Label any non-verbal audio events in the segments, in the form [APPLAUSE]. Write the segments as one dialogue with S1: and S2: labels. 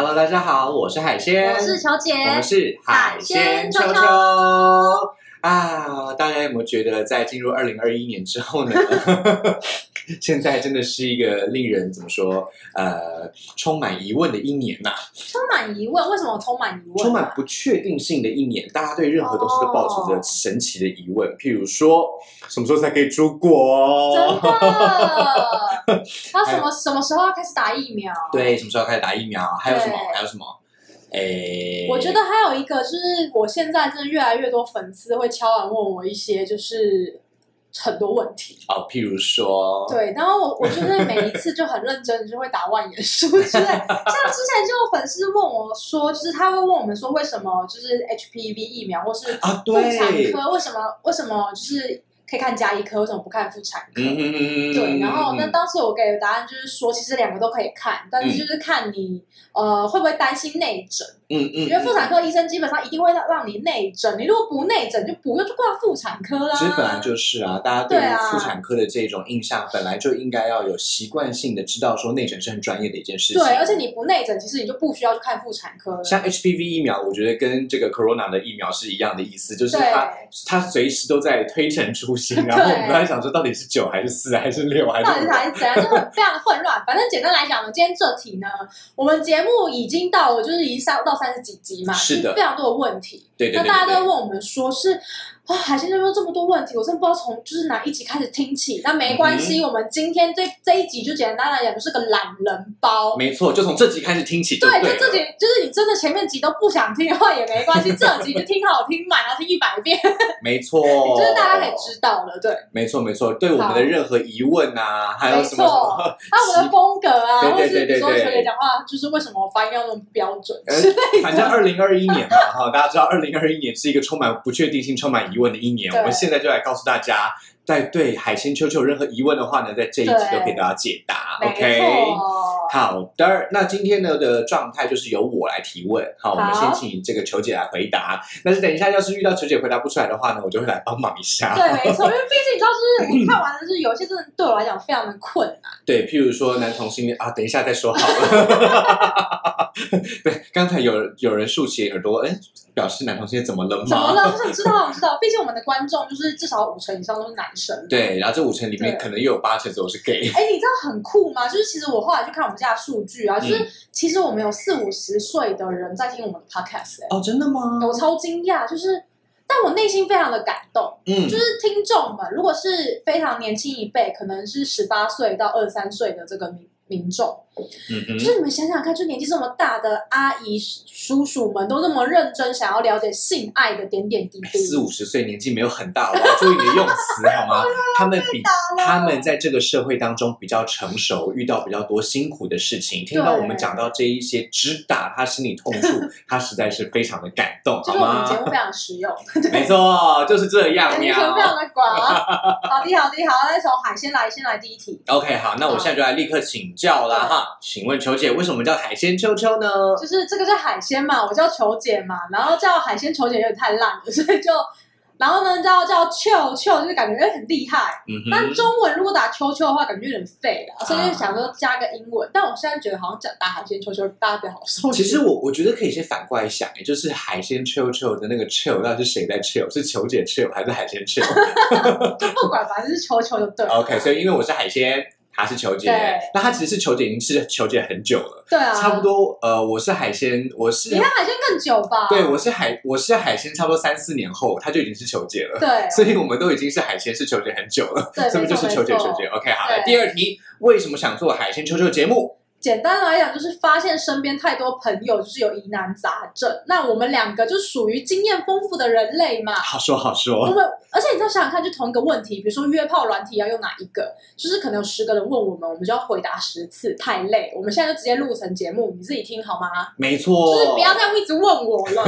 S1: Hello，大家好，我是海鲜，
S2: 我是球姐，
S1: 我们是海鲜秋
S2: 秋。
S1: 啊！大家有没有觉得，在进入二零二一年之后呢，[LAUGHS] 现在真的是一个令人怎么说呃充满疑问的一年呐、
S2: 充满疑问，为什么充满疑问、啊？
S1: 充满不确定性的一年，大家对任何东西都抱持着神奇的疑问，譬如说什么时候才可以出国？
S2: 真的。[LAUGHS] 他什么什么时候要开始打疫苗？
S1: 对，什么时候开始打疫苗？还有什么？
S2: 对
S1: 还有什么？诶，
S2: 我觉得还有一个就是，我现在真的越来越多粉丝会敲完问我一些就是很多问题。
S1: 哦，譬如说，
S2: 对，然后我我就是每一次就很认真，就会打万言书之类。像之前就有粉丝问我说，就是他会问我们说，为什么就是 HPV 疫苗或是
S1: 啊，
S2: 妇产
S1: 对，
S2: 科为什么为什么就是可以看加医科，为什么不看妇产科？对，然后那当时我给的答案就是说，其实两个都可以看，但是就是看你、呃会不会担心内诊，
S1: 嗯嗯，
S2: 因为妇产科医生基本上一定会让让你内诊，你如果不内诊就不用去挂妇产科啦。
S1: 其实本来就是啊，大家对妇产科的这种印象，本来就应该要有习惯性的知道说内诊是很专业的一件事情。
S2: 对，而且你不内诊，其实你就不需要去看妇产科了。
S1: 像 HPV 疫苗，我觉得跟这个 Corona 的疫苗是一样的意思，就是它它随时都在推陈出新，[LAUGHS] 然后我们都在想说到底是九还是四还是六还是？
S2: 还是怎样，就很非常的混乱。反正简单来讲呢，今天这题呢，我们节目已经到了，就是已经上到三十几集嘛，
S1: 是的
S2: 非常多的问题。
S1: 对对对
S2: 那大家都会问我们说是。啊，海鲜就说这么多问题，我真的不知道从就是哪一集开始听起。那没关
S1: 嗯
S2: 系，我们今天这这一集就简单来讲，就是个懒人包。
S1: 没错，就从这集开始听起就
S2: 对，
S1: 对。
S2: 就这集就是你真的前面集都不想听的话也没关系，[LAUGHS] 这集就听好听满，然后听一百遍，
S1: 没错，[LAUGHS]
S2: 就是大家可以知道了。对，
S1: 没错没错，对我们的任何疑问啊，还有
S2: 没
S1: 什么什
S2: 还有我们的风格啊，
S1: 对
S2: 或者是比如说
S1: 对对对对
S2: 球姐讲话，就是为什么我发音要那么标准
S1: 呃
S2: 之类
S1: 反正
S2: 的。
S1: 二零二一年嘛，哈，大家知道二零二一年是一个充满不确定性、充满疑问的一年。我们现在就来告诉大家，在对海鲜球球有任何疑问的话呢，在这一集
S2: 对
S1: 都给大家解答。OK，好的，那今天呢的状态就是由我来提问。好，我们先请这个球姐来回答。但是等一下，要是遇到球姐回答不出来的话呢，我就会来帮忙一下。
S2: 对，没错，因为毕竟你知道，就是我看完了，就是有一些真的对我来讲非常的困难。
S1: 对，譬如说男同性恋啊，等一下再说好了。对，刚才有有人竖起耳朵，哎，表示男同性恋怎么了吗？
S2: 怎么了？我想知道，我知道，毕竟我们的观众就是至少五成以上都是男生。
S1: 对，然后这五成里面可能又有八成左右是 gay。
S2: 哎，你知道很酷吗？就是其实我后来去看我们家的数据啊，就是
S1: 嗯
S2: 其实我们有四五十岁的人在听我们的 podcast，哎、
S1: 哦，真的吗？
S2: 我超惊讶，就是，但我内心非常的感动。
S1: 嗯，
S2: 就是听众们，如果是非常年轻一辈，可能是十八岁到二十三岁的这个民民众，
S1: 嗯哼
S2: 就是你们想想看，就年纪这么大的阿姨叔叔们，都那么认真想要了解性爱的点点滴滴。
S1: 四五十岁年纪没有很大，我要注意你的用词好吗？[LAUGHS] 他们比他们在这个社会当中比较成熟，遇到比较多辛苦的事情，听到我们讲到这一些直打他心里痛处，[LAUGHS] 他实在是非常的感动，好
S2: 就是我们节？目非常实用，[LAUGHS]
S1: 没错，就是这样
S2: 非常
S1: 喵。
S2: 的广啊。好的，好的，好，那从海鲜来，先来第一题
S1: ，OK，好，那我现在就来立刻请教啦哈，请问球姐为什么叫海鲜秋秋呢？
S2: 就是这个叫海鲜嘛，我叫球姐嘛，然后叫海鲜球姐有点太烂了，所以就。然后呢，叫叫秋秋，就是感觉哎很厉害。
S1: 嗯
S2: 但，中文如果打秋秋的话，感觉有点废了，所以
S1: 啊
S2: 就想说加个英文。但我现在觉得好像讲打海鲜秋秋，大家比较好受。
S1: 其实我我觉得可以先反过来想，也就是海鲜 chill chill 的那个 chill 到底是谁在 chill？是球姐 chill 还是海鲜 chill？[LAUGHS]
S2: 就不管，反正是秋秋就对了。
S1: OK，所以因为我是海鲜，她是球姐，那她其实是球姐，已经是球姐很久了，
S2: 对啊，
S1: 差不。多。呃，我是海鲜，我是
S2: 你看海鲜更久吧？
S1: 对，我是海，我是海鲜，差不多三四年后，她就已经是球姐了。
S2: 对 [LAUGHS]
S1: 所以我们都已经是海鲜是球姐很久了，
S2: 对，[LAUGHS]
S1: 这不就是球姐球姐？OK，好，来第二题，为什么想做海鲜球球节目？
S2: 简单来讲，就是发现身边太多朋友就是有疑难杂症，那我们两个就属于经验丰富的人类嘛。
S1: 好说好
S2: 我
S1: 说，
S2: 们，而且你再想想看，就同一个问题，比如说约炮软体要用哪一个，就是可能有十个人问我们，我们就要回答十次，太累。我们现在就直接录成节目，你自己听好吗？
S1: 没错，
S2: 就是不要再一直问我了，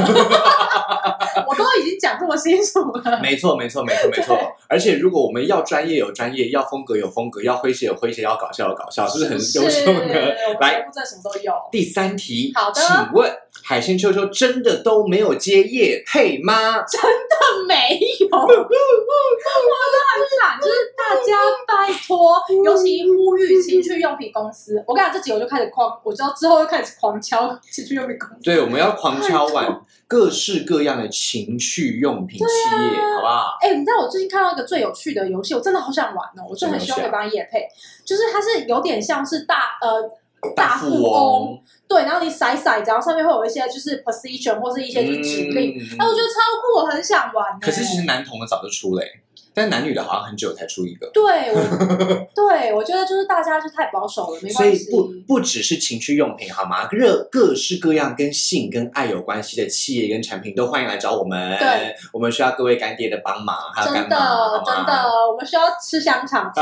S2: 我都已经讲这么清楚了。
S1: 没错，没错，没错，没错。[LAUGHS] 而且如果我们要专业有专业，要风格有风格，要诙谐有诙谐，要搞笑有搞笑，是不是很优秀呢？
S2: 我们节
S1: 来，
S2: 目真的什么都有。
S1: 第三题，
S2: 好的
S1: 请问海鲜秋秋真的都没有接夜配吗？
S2: 真的没有，[LAUGHS] 我都很惨。就是大家拜托，尤其呼吁情趣用品公司。我跟你讲，这集我就开始狂，我知道之后就开始狂敲 [LAUGHS] 情趣用品公司。
S1: 对，我们要狂敲碗各式各样的情趣用品企业，好不好？
S2: 哎、你知道我最近看到一个最有趣的游戏，我真的好想玩哦！我真的很希望可以帮他夜配，就是它是有点像是大呃大富翁，对，然后你骰骰子，然后上面会有一些就是 position 或是一些就是指令，
S1: 嗯
S2: 哎、我觉得超酷，我很想玩、欸。
S1: 可是其实男童的早就出了、欸，但男女的好像很久才出一个。
S2: 对，我 [LAUGHS] 对我觉得就是大家就太保守了，没
S1: 所以
S2: 关系。
S1: 不不只是情趣用品好吗？各各式各样跟性跟爱有关系的企业跟产品都欢迎来找我们。
S2: 对，
S1: 我们需要各位干爹的帮忙，还有干
S2: 真的
S1: 妈，
S2: 真的，我们需要吃香肠。[LAUGHS]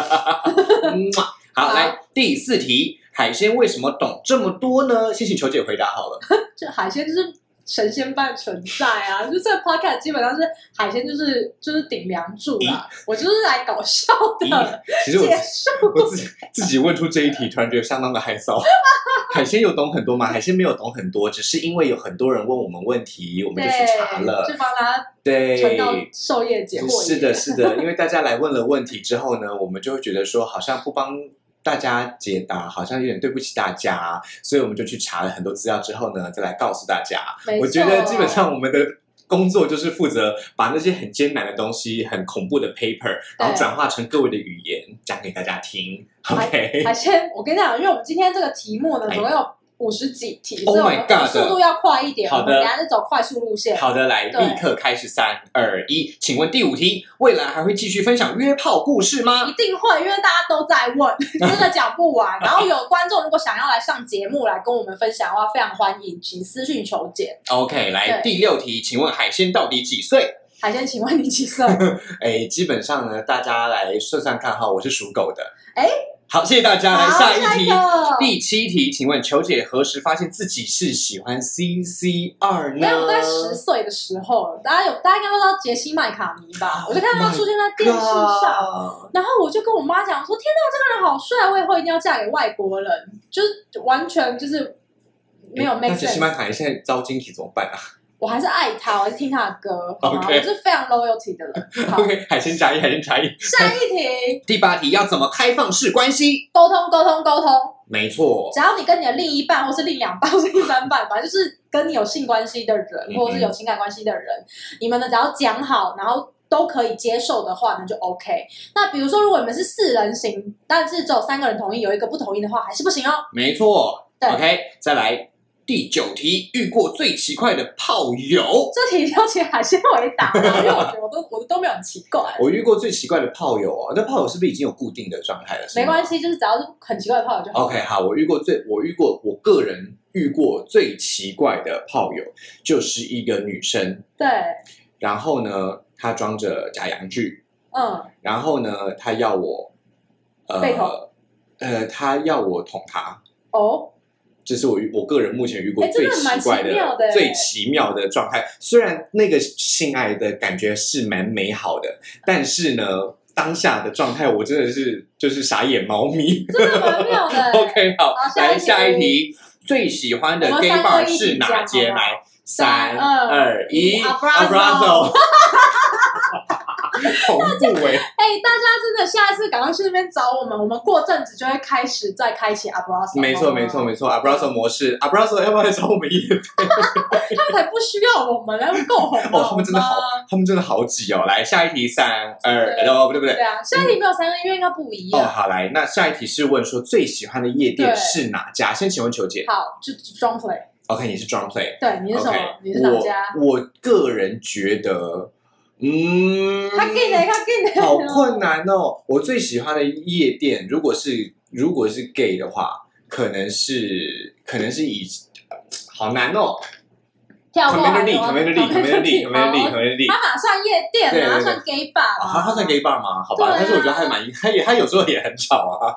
S1: 好来第四题，海鲜为什么懂这么多呢？先请球姐回答好了。[LAUGHS]
S2: 这海鲜就是神仙般存在啊！[LAUGHS] 就这个 podcast 基本上是海鲜，就是就是顶梁柱啦。我就是来搞笑的，
S1: 其实我。我自己自己问出这一题，突然觉得相当的害臊。[LAUGHS] 海鲜有懂很多吗？海鲜没有懂很多，只是因为有很多人问我们问题，我们就去查了。
S2: 就帮他传
S1: 对，
S2: 到授业解惑。
S1: 是的，是的，因为大家来问了问题之后呢，我们就会觉得说，好像不帮大家解答，好像有点对不起大家，所以我们就去查了很多资料之后呢，再来告诉大家。我觉得基本上我们的。工作就是负责把那些很艰难的东西、很恐怖的 paper，然后转化成各位的语言讲给大家听。OK，
S2: 海鲜，我跟你讲，因为我们今天这个题目呢，
S1: 哎
S2: 总共有五十几题
S1: ，Oh my
S2: 们
S1: God
S2: 速度要快一点。
S1: 好的
S2: 我们等一下是走快速路线。
S1: 好的，来，立刻开始，三二一，请问第五题，未来还会继续分享约炮故事吗
S2: 一？定会，因为大家都在问，[LAUGHS] 真的讲不完。然后有观众如果想要来上节目来跟我们分享的话，非常欢迎，请私讯求解。
S1: OK，来第六题，请问海鲜到底几岁？
S2: 海鲜，请问你几岁？[LAUGHS]
S1: 哎，基本上呢，大家来算算看哈，我是属狗的。
S2: 哎，
S1: 好，谢谢大家。来下一题，
S2: 一
S1: 第七题，请问球姐何时发现自己是喜欢 C C 二呢？
S2: 没有，我在十岁的时候，大家有大家应该都知道杰西麦卡尼吧？我就看到他出现在电视上，然后我就跟我妈讲说：“天哪，这个人好帅，我以后一定要嫁给外国人。”就是完全就是没有
S1: 那
S2: make
S1: 杰西曼
S2: sense。
S1: 卡现在遭晶体怎么办啊
S2: 我还是爱他，我还是听他的歌，好吗
S1: OK
S2: 我是非常 loyalty 的人。好
S1: ，？OK，海鲜加一，海鲜加一。
S2: 下一题，
S1: 第八题要怎么开放式关系？
S2: 沟通沟通沟通。
S1: 没错，
S2: 只要你跟你的另一半，或是另两半，或是第三半，反正就是跟你有性关系的人，
S1: 嗯
S2: 或者是有情感关系的人，你们呢只要讲好，然后都可以接受的话，那就 OK。那比如说，如果你们是四人行，但是只有三个人同意，有一个不同意的话，还是不行哦。
S1: 没错。
S2: 对
S1: OK，再来第九题，遇过最奇怪的炮友。
S2: 这题要请海鲜回答啦，因为我觉得我都我都没有很奇怪。
S1: 我遇过最奇怪的炮友哦，那炮友是不是已经有固定的状态了？
S2: 没关系，就是只要是很奇怪的炮友就好。
S1: OK，好，我遇过最我遇过我个人遇过最奇怪的炮友，就是一个女生，
S2: 对，
S1: 然后呢，她装着假阳具，
S2: 嗯，
S1: 然后呢，她要我，呃，呃，她要我捅她。
S2: 哦，
S1: 这是我我个人目前遇过最奇怪
S2: 的哎
S1: 最奇妙的状态。虽然那个性爱的感觉是蛮美好的，但是呢，当下的状态我真的是就是傻眼猫咪。
S2: 真的蛮妙的。[LAUGHS]
S1: OK，好，来下一题，最喜欢的 gay bar 是哪间？来，三
S2: 三
S1: 二一
S2: Abrazo [LAUGHS]
S1: 恐怖哎！
S2: 哎、大家真的下一次赶快去那边找我们，我们过阵子就会开始再开启 Abrazo。
S1: 没错，没错，没错，Abrazo 模式，Abrazo 要不要来找我们夜配？[LAUGHS]
S2: 他们才不需要我们，他们够红了
S1: 哦，他们真的好，他们真的好挤哦。来，下一题，三二，
S2: 对
S1: 哦，不对不对
S2: 对，啊，下一题没有三个因为应该不一样哦，
S1: 好来，那下一题是问说最喜欢的夜店是哪家？先请问球姐
S2: 好，就装 play。
S1: ，OK，你是 Drum Play，
S2: 对，你是什么你是哪家？
S1: 我我个人觉得，嗯，好困难哦。我最喜欢的夜店，如果是如果是 gay 的话，可能是可能是以好难哦。Community
S2: 好
S1: Community Community Community
S2: 好
S1: Community，
S2: 他马上夜店
S1: 对对对
S2: 啊？他算 gay bar
S1: 啊，他他算 gay bar 吗？好吧，但是我觉得还蛮，他也他有时候也很吵啊。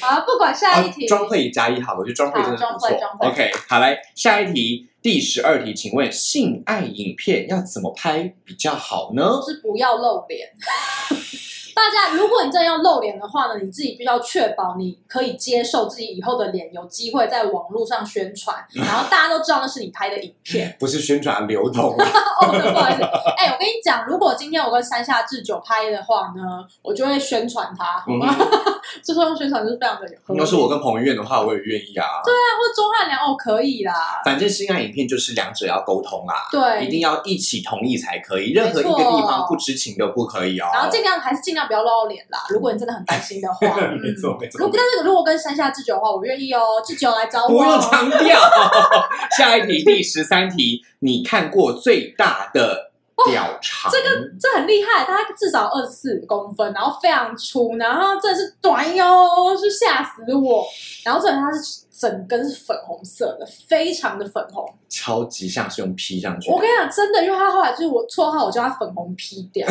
S2: 好，不管下一题。
S1: 装配加一好，我觉得装配真的不错 OK，好来下一题，第十二题，请问性爱影片要怎么拍比较好呢？
S2: 是不要露脸，[LAUGHS] 大家，如果你真的要露脸的话呢，你自己必须要确保你可以接受自己以后的脸有机会在网络上宣传，[LAUGHS] 然后大家都知道那是你拍的影片。
S1: 不是宣传流通。[LAUGHS]
S2: 哦，不好意思，哎，我跟你讲，如果今天我跟山下智久拍的话呢，我就会宣传他，好吗？[LAUGHS] 这时候宣传就是非常的有。
S1: 要是我跟彭于晏的话，我也愿意啊。
S2: 对啊，或钟汉良哦，可以啦。
S1: 反正性爱影片就是两者要沟通啦，
S2: 对，
S1: 一定要一起同意才可以，任何一个地方不知情都不可以哦。
S2: 然后尽量还是尽量不要露到脸啦。如果你真的很担心的话，[LAUGHS]
S1: 没错没错。
S2: 如果但是如果跟山下智久的话，我愿意哦，智久来找我。
S1: 不用强调。[LAUGHS] 下一题，第十三题，你看过最大的？屌长，
S2: 这个这很厉害，它至少二十四公分，然后非常粗，然后这是短哟，是吓死我。然后这它是整根是粉红色的，非常的粉红，
S1: 超级像是用 P 上去。
S2: 我跟你讲，真的，因为他后来就是我绰号，我叫他粉红 P 掉，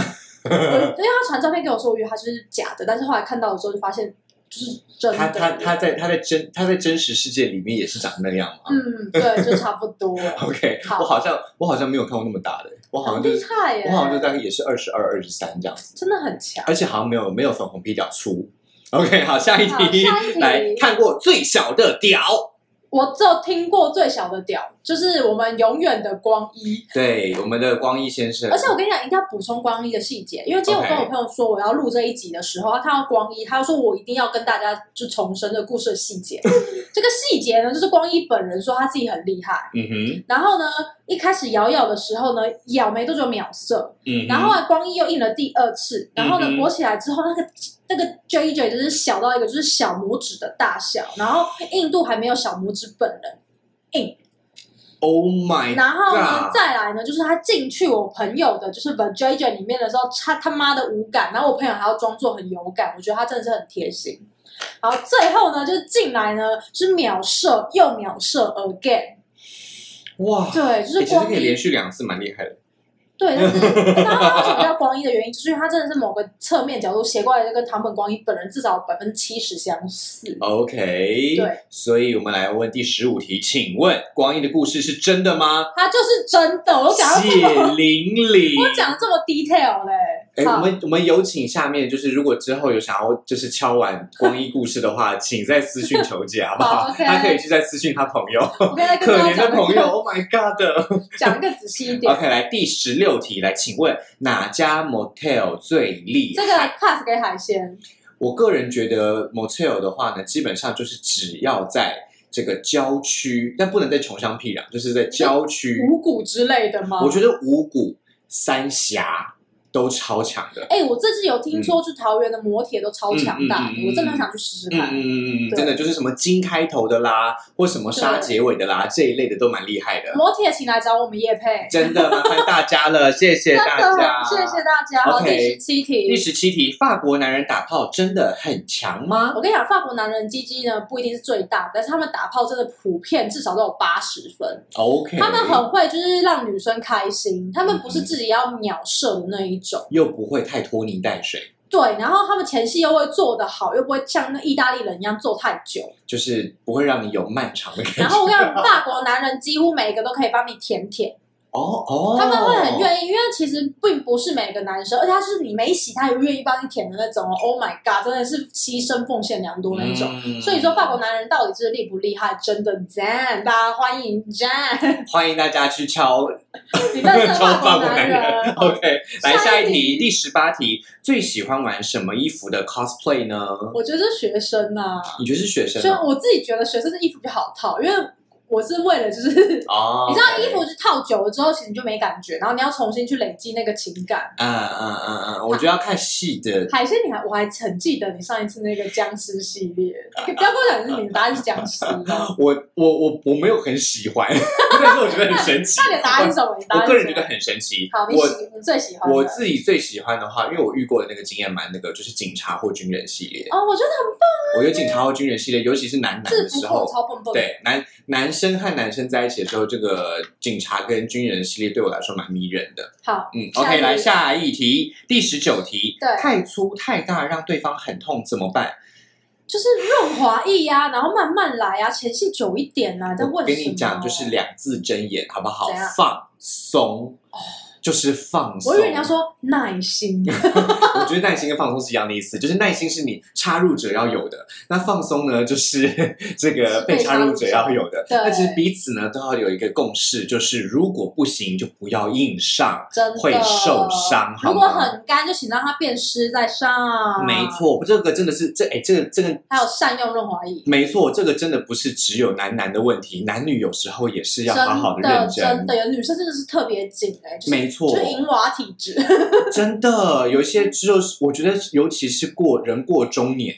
S2: 因为他传照片给我说，我以为他就是假的，但是后来看到的时候就发现。
S1: 他他他在他在真他在真实世界里面也是长那样吗？
S2: 嗯，对，就差不多。[LAUGHS]
S1: OK，我好像我好像没有看过那么大的，我好像就是我好像就大概也是二十二、二十三这样子，
S2: 真的很强，
S1: 而且好像没有没有粉红皮屌粗。OK，好，下一题，来看过最小的屌。
S2: 我就听过最小的屌，就是我们永远的光一，
S1: 对，我们的光一先生。
S2: 而且我跟你讲，一定要补充光一的细节，因为今天我跟我朋友说我要录这一集的时候，他看到光一，他说我一定要跟大家就重申这故事的细节。[LAUGHS] 这个细节呢，就是光一本人说他自己很厉害，嗯哼。然后呢，一开始咬咬的时候呢，咬没多久秒射，嗯。然后光一又印了第二次，然后呢，裹起来之后那个。那个 J J 就是小到一个就是小拇指的大小，然后硬度还没有小拇指本人硬。
S1: Oh my！
S2: 然后呢，再来呢，就是他进去我朋友的就是 The J J 里面的时候，他他妈的无感，然后我朋友还要装作很有感，我觉得他真的是很贴心。好，最后呢，就是进来呢是秒射又秒射 again。
S1: 哇！
S2: 对，就是
S1: 其实可以连续两次，蛮厉害的。
S2: 对，但是他为什么叫光一的原因，就是因为他真的是某个侧面角度斜过来，就跟唐本光一本人至少百分之七十相似。
S1: OK，
S2: 对，
S1: 所以我们来问第十五题，请问光一的故事是真的吗？
S2: 他就是真的，我讲
S1: 血淋淋，
S2: 我讲这么 detail 嘞。
S1: 哎，我们我们有请下面就是如果之后有想要就是敲完光一故事的话，请在私讯求解好不好？他可以去再私讯他朋友，可怜的朋友。Oh my god！[LAUGHS]
S2: 讲一个仔细一点。
S1: OK，来第十六题，来请问哪家 motel 最厉
S2: 害？这个 pass 给海鲜。
S1: 我个人觉得 motel 的话呢，基本上就是只要在这个郊区，但不能在穷乡僻壤，就是在郊区
S2: 五谷之类的吗？
S1: 我觉得五谷三峡。都超强的，
S2: 哎，我这次有听说，去桃园的摩铁都超强大，我真的很想去试试看。
S1: 嗯嗯嗯，真的就是什么金开头的啦，或什么沙结尾的啦，这一类的都蛮厉害的。
S2: 摩铁，请来找我们叶佩，
S1: 真的麻烦大家了，[LAUGHS] 谢谢大家，
S2: 谢谢大家。好，第十七题，
S1: 第十七题，法国男人打炮真的很强吗？
S2: 我跟你讲，法国男人鸡鸡呢不一定是最大，但是他们打炮真的普遍至少都有八十分。
S1: OK，
S2: 他们很会就是让女生开心，他们不是自己要秒射的那一。
S1: 又不会太拖泥带水，
S2: 对，然后他们前戏又会做得好，又不会像那意大利人一样做太久，
S1: 就是不会让你有漫长的感觉。
S2: 然后我讲法国男人几乎每一个都可以帮你舔舔。
S1: 哦哦，
S2: 他们会很愿意，因为其实并不是每个男生，而且他是你没洗，他也愿意帮你舔的那种。Oh my god，真的是牺牲奉献良多那种。所以说，法国男人到底是厉不厉害？真的赞！大家欢迎赞，
S1: 欢迎大家去敲，[LAUGHS]
S2: 敲法国男人。[LAUGHS]
S1: OK，来下一题，第十八题，最喜欢玩什么衣服的 cosplay 呢？
S2: 我觉得是学生呐。
S1: 你觉得是学生？
S2: 所以我自己觉得学生的衣服比较好套，因为。我是为了就是，[LAUGHS] 你知道衣服是套久了之后，其实你就没感觉，然后你要重新去累积那个情感。
S1: 嗯嗯嗯嗯，我觉得要看戏的。
S2: 海鲜，你还我还很记得你上一次那个僵尸系列，[LAUGHS] 不要跟我讲是你的答案是僵尸。[LAUGHS]
S1: 我我我我没有很喜欢，但是我觉得很神奇。
S2: 那你的答案是什么？
S1: 我个人觉得很神奇。
S2: 好，你喜你最喜欢？
S1: 我自己最喜欢的话，因为我遇过的那个经验蛮那个，就是警察或军人系列。
S2: 哦，我觉得很棒啊！
S1: 我觉得警察或军人系列，尤其是男男的时候。对，男男生和男生在。一起的时候，这个警察跟军人系列对我来说蛮迷人的。
S2: 好，
S1: 嗯，OK，来下一题，第十九题。
S2: 对，
S1: 太粗太大让对方很痛怎么办？
S2: 就是润滑液呀，然后慢慢来啊，前戏久一点啊。在问
S1: 跟你讲，就是两字真言，好不好？放松。就是放松。
S2: 我以为你要说耐心，[LAUGHS]
S1: 我觉得耐心跟放松是一样的意思，[LAUGHS] 就是耐心是你插入者要有的，那放松呢，就是 [LAUGHS] 这个被插入者要有的。那其实彼此呢都要有一个共识，就是如果不行就不要硬上，
S2: 真的
S1: 会受伤
S2: 如果很干，就请让它变湿再上。
S1: 没，错，这个真的是这哎，这个这个
S2: 还有善用润滑液。
S1: 没错，这个真的不是只有男男的问题，男女有时候也是要好好的
S2: 的
S1: 认真。
S2: 真的，有女生真的是特别紧哎、就是
S1: 没错
S2: 就是银娃体质。[LAUGHS] [LAUGHS]
S1: 真的有一些只有我觉得，尤其是过人过中年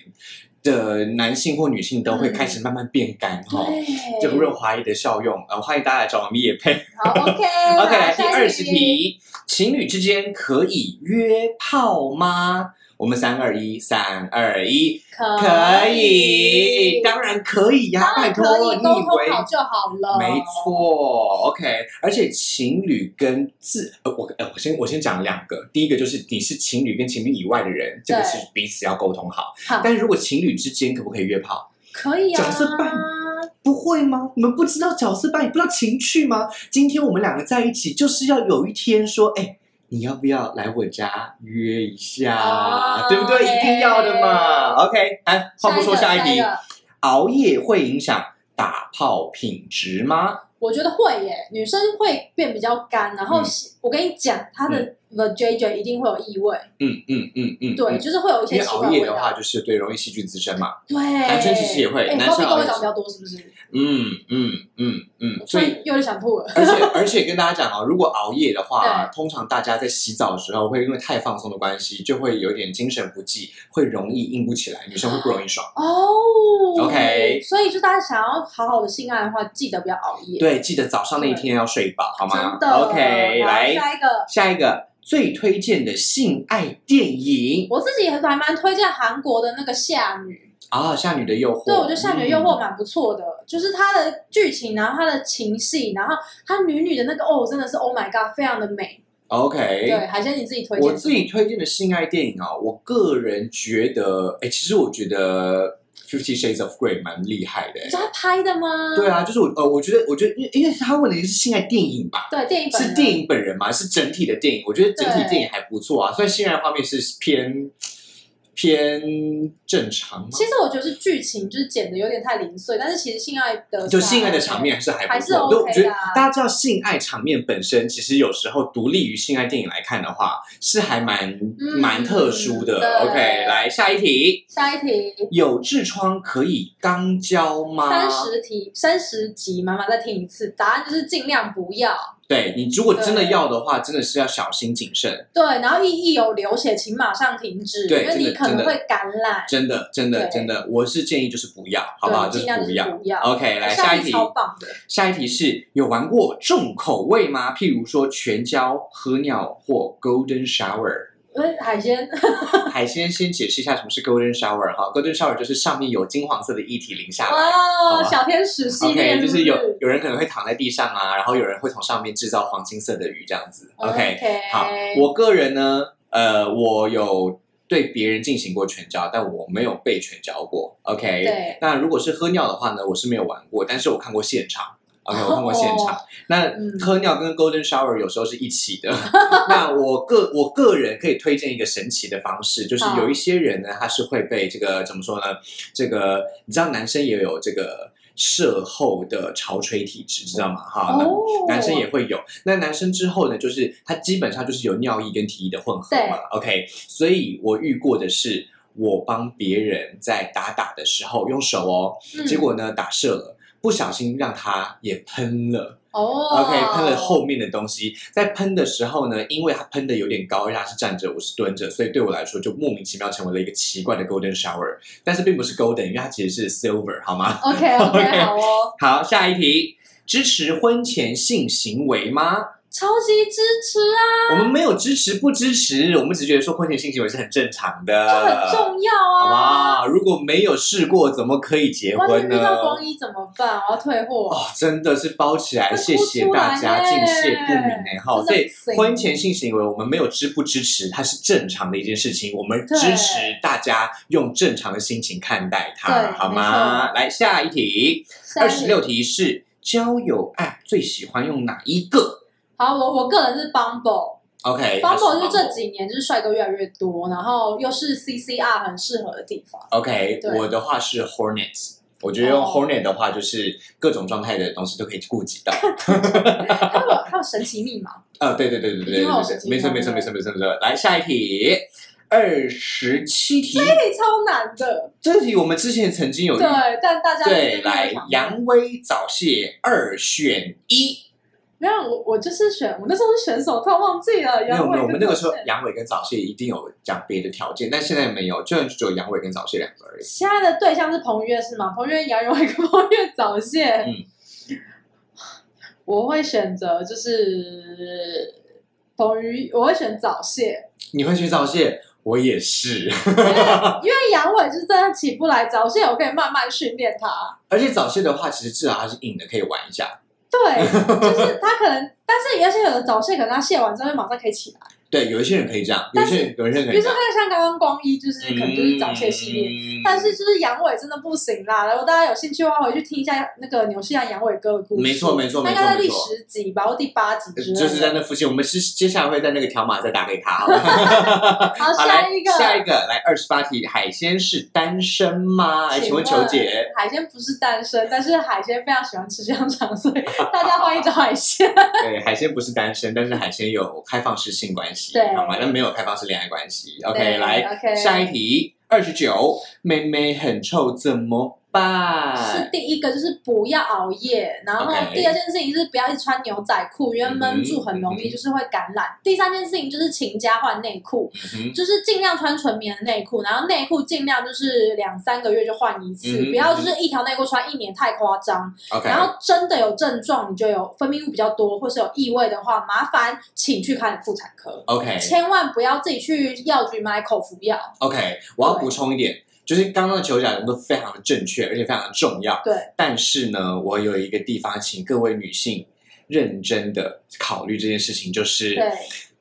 S1: 的男性或女性，都会开始慢慢变干哈。
S2: 对，
S1: 这个润滑液的效用，呃，欢迎大家来找我们叶配。
S2: 好 OK [LAUGHS]
S1: OK，来第二十，题，情侣之间可以约炮吗？我们三二一，三二一，
S2: 可
S1: 可以，当然可以呀、拜托，你以
S2: 沟通
S1: 为
S2: 好就好了。
S1: 没错，OK。而且情侣跟自呃，我呃，我先我先讲两个。第一个就是你是情侣跟情侣以外的人，这个是彼此要沟通好。
S2: 好，
S1: 但如果情侣之间可不可以约炮？
S2: 可以啊。
S1: 角色扮不会吗？你们不知道角色扮演，不知道情趣吗？今天我们两个在一起，就是要有一天说，哎。你要不要来我家约一下？
S2: 哦
S1: 对不对？一定要的嘛。OK，哎，话不说，下一题，熬夜会影响打泡品质吗？
S2: 我觉得会耶，女生会变比较干，然后
S1: 嗯
S2: 我跟你讲，她的 the JJ 一定会有异味，
S1: 嗯嗯嗯嗯，
S2: 对，
S1: 嗯
S2: 就是会有一些
S1: 因为
S2: 奇怪味
S1: 熬夜的话，
S2: 道。
S1: 就是对容易细菌滋生嘛。
S2: 对，
S1: 男生其实也会
S2: 哎
S1: 男生
S2: Bobby
S1: 熬夜
S2: 都会长比较多，是不是？
S1: 嗯嗯嗯嗯，所以
S2: 所以有点想吐了。
S1: 而且而且跟大家讲哦，如果熬夜的话，[LAUGHS] 通常大家在洗澡的时候会因为太放松的关系，就会有点精神不济，会容易硬不起来，女生会不容易爽。
S2: 哦
S1: OK
S2: 所以就大家想要好好的性爱的话，记得不要熬夜。
S1: 对，记得早上那一天要睡饱，好吗
S2: 真的。
S1: ？OK，
S2: 好
S1: 来
S2: 下一个，
S1: 下一个最推荐的性爱电影
S2: 我自己还蛮推荐韩国的那个《夏女》。
S1: 啊，《夏女的诱惑》。
S2: 对，我觉得《夏女的诱惑》
S1: 嗯
S2: 蛮不错的，就是它的剧情，然后它的情戏，然后它女女的那个哦，真的是 Oh my God，非常的美。
S1: OK，
S2: 对，海鲜你自己推荐。
S1: 我自己推荐的性爱电影啊，我个人觉得，哎，其实我觉得《Fifty Shades of Grey》蛮厉害的
S2: 你。知道他拍的吗？
S1: 对啊，就是我呃，我觉得，我觉得，因为因为他问的是性爱电影吧，
S2: 对，电影
S1: 是电影本人嘛，是整体的电影，我觉得整体电影还不错啊。虽然性爱方面是偏偏正常吗，
S2: 其实我觉得是剧情就是剪的有点太零碎，但是其实性爱的
S1: 就性爱的场面还是还
S2: 还是
S1: 不错。我觉得
S2: 的啊
S1: 大家知道性爱场面本身，其实有时候独立于性爱电影来看的话，是还蛮
S2: 嗯
S1: 蛮特殊的。OK，来下一题。
S2: 下一题
S1: 有痔疮可以肛交吗？
S2: 三十题三十集，妈妈再听一次，答案就是尽量不要。
S1: 对你如果真的要的话，真的是要小心谨慎。
S2: 对，然后一一有流血，请马上停止，
S1: 对
S2: 因为你可能会感染。
S1: 真的，真的，
S2: 对
S1: 真的，我是建议就是不要，好不好？就是。
S2: 不要
S1: OK，来
S2: 下
S1: 下一题。
S2: 超棒的，
S1: 下一题是有玩过重口味吗？譬如说全椒、喝尿或 Golden Shower。
S2: 呃，海鲜 [LAUGHS]
S1: 海鲜先解释一下什么是 Golden Shower 哈，Golden Shower 就是上面有金黄色的液体淋下来。
S2: 哇，小天使系列
S1: OK，就是有有人可能会躺在地上啊，然后有人会从上面制造黄金色的鱼这样子。
S2: OK，OK，
S1: 好，我个人呢，呃，我有对别人进行过拳交，但我没有被拳交过。OK，
S2: 对
S1: 那如果是喝尿的话呢，我是没有玩过，但是我看过现场。OK，我看过现场。
S2: 哦
S1: 那
S2: 嗯
S1: 喝尿跟 Golden Shower 有时候是一起的。[LAUGHS] 那我个我个人可以推荐一个神奇的方式，就是有一些人呢，他是会被这个怎么说呢？这个你知道男生也有这个射后的潮吹体质，知道吗？哈，男生也会有。那男生之后呢，就是他基本上就是有尿液跟体液的混合嘛。OK，所以我遇过的是，我帮别人在打打的时候用手哦，
S2: 嗯
S1: 结果呢打射了。不小心让他也喷了
S2: 哦
S1: ，OK，喷了后面的东西。在喷的时候呢，因为他喷的有点高，他是站着，我是蹲着，所以对我来说就莫名其妙成为了一个奇怪的 golden shower。但是并不是 golden，因为它其实是 silver，好吗
S2: ？OK
S1: OK [LAUGHS]
S2: OK 好哦，
S1: 好，下一题，支持婚前性行为吗？
S2: 超级支持啊，
S1: 我们没有支持不支持，我们只觉得说婚前性行为是很正常的，
S2: 就很重要啊
S1: 好
S2: 啊。
S1: 吧？如果没有试过，怎么可以结婚呢？
S2: 一遇到光一怎么办？我要退货。
S1: 哦，真的是包起来，谢谢大家，敬谢不敏哎哈。所以婚前性行为，我们没有支不支持，它是正常的一件事情，我们支持大家用正常的心情看待它，好吗？来下一题，
S2: 下一题
S1: 二十六题是交友 App 最喜欢用哪一个？
S2: 好，我我个人是 Bumble，OK，Bumble 就
S1: 是
S2: 这几年就是帅哥越来越多，然后又是 CCR 很适合的地方。
S1: OK，我的话是 Hornet。我觉得用
S2: 哦
S1: Hornet 的话，就是各种状态的东西都可以顾及到。[LAUGHS]
S2: 还有还有神奇密码，
S1: 呃，对对对对对没错没错没错没错没错。来下一题，二十七题，
S2: 这题超难的。
S1: 这题我们之前曾经有
S2: 对，但大家
S1: 对，来
S2: 想到
S1: 杨威早泄二选一。
S2: 没有我我就是选我那时候是选手，突然忘记了。
S1: 没有没有，我们那个时候阳痿跟早泄一定有讲别的条件，但现在没有，就只有阳痿跟早泄两个而已。
S2: 现在的对象是彭于晏是吗？彭于晏、杨永伟跟彭于晏早泄。
S1: 嗯，
S2: 我会选择就是彭于，我会选早泄，
S1: 你会选早泄？我也是，
S2: 因为阳痿就是真的起不来，早泄我可以慢慢训练他。
S1: 而且早泄的话，其实至少它是硬的，可以玩一下。
S2: 对，就是他可能，但是而且有的早泄可能他泄完之后马上可以起来。
S1: 对，有一些人可以这样，有一些人有一些人可
S2: 比如说
S1: 以这样。
S2: 看像刚刚光一，就是可能就是早泄系列。
S1: 嗯
S2: 但是就是阳痿真的不行啦，然后大家有兴趣的话，回去听一下那个牛西兰杨伟哥的故事。
S1: 没错没错
S2: 他应该在第十集吧，或第八集之类的。
S1: 就是在那附近，我们是接下来会在那个条码再打给他。好了 [LAUGHS] [LAUGHS]
S2: 好，
S1: 好，来
S2: 下一个，
S1: 下一个，来二十八题，海鲜是单身吗？来，请问球姐，
S2: 海鲜不是单身，但是海鲜非常喜欢吃香肠，所以大家欢迎找海鲜。[LAUGHS]
S1: 对，海鲜不是单身，但是海鲜有开放式性关系，
S2: 对
S1: 好吗？但没有开放式恋爱关系。OK，
S2: 对
S1: 来
S2: OK
S1: 下一题，二十九，妹妹很臭怎么办？
S2: 是第一个，就是不要熬夜，然后
S1: OK
S2: 第二件事情是不要一直穿牛仔裤，因为闷住很容易就是会感染。第三件事情就是勤加换内裤，
S1: 嗯，
S2: 就是尽量穿纯棉的内裤，然后内裤尽量就是两三个月就换一次，
S1: 嗯
S2: 不要就是一条内裤穿一年太夸张。
S1: OK，
S2: 然后真的有症状，你就有分泌物比较多，或是有异味的话，麻烦请去看妇产科
S1: ，OK
S2: 千万不要自己去药局买口服药。
S1: OK，我要补充一点。就是刚刚的球讲的都非常的正确，而且非常的重要。
S2: 对，
S1: 但是呢，我有一个地方，请各位女性认真的考虑这件事情，就是
S2: 对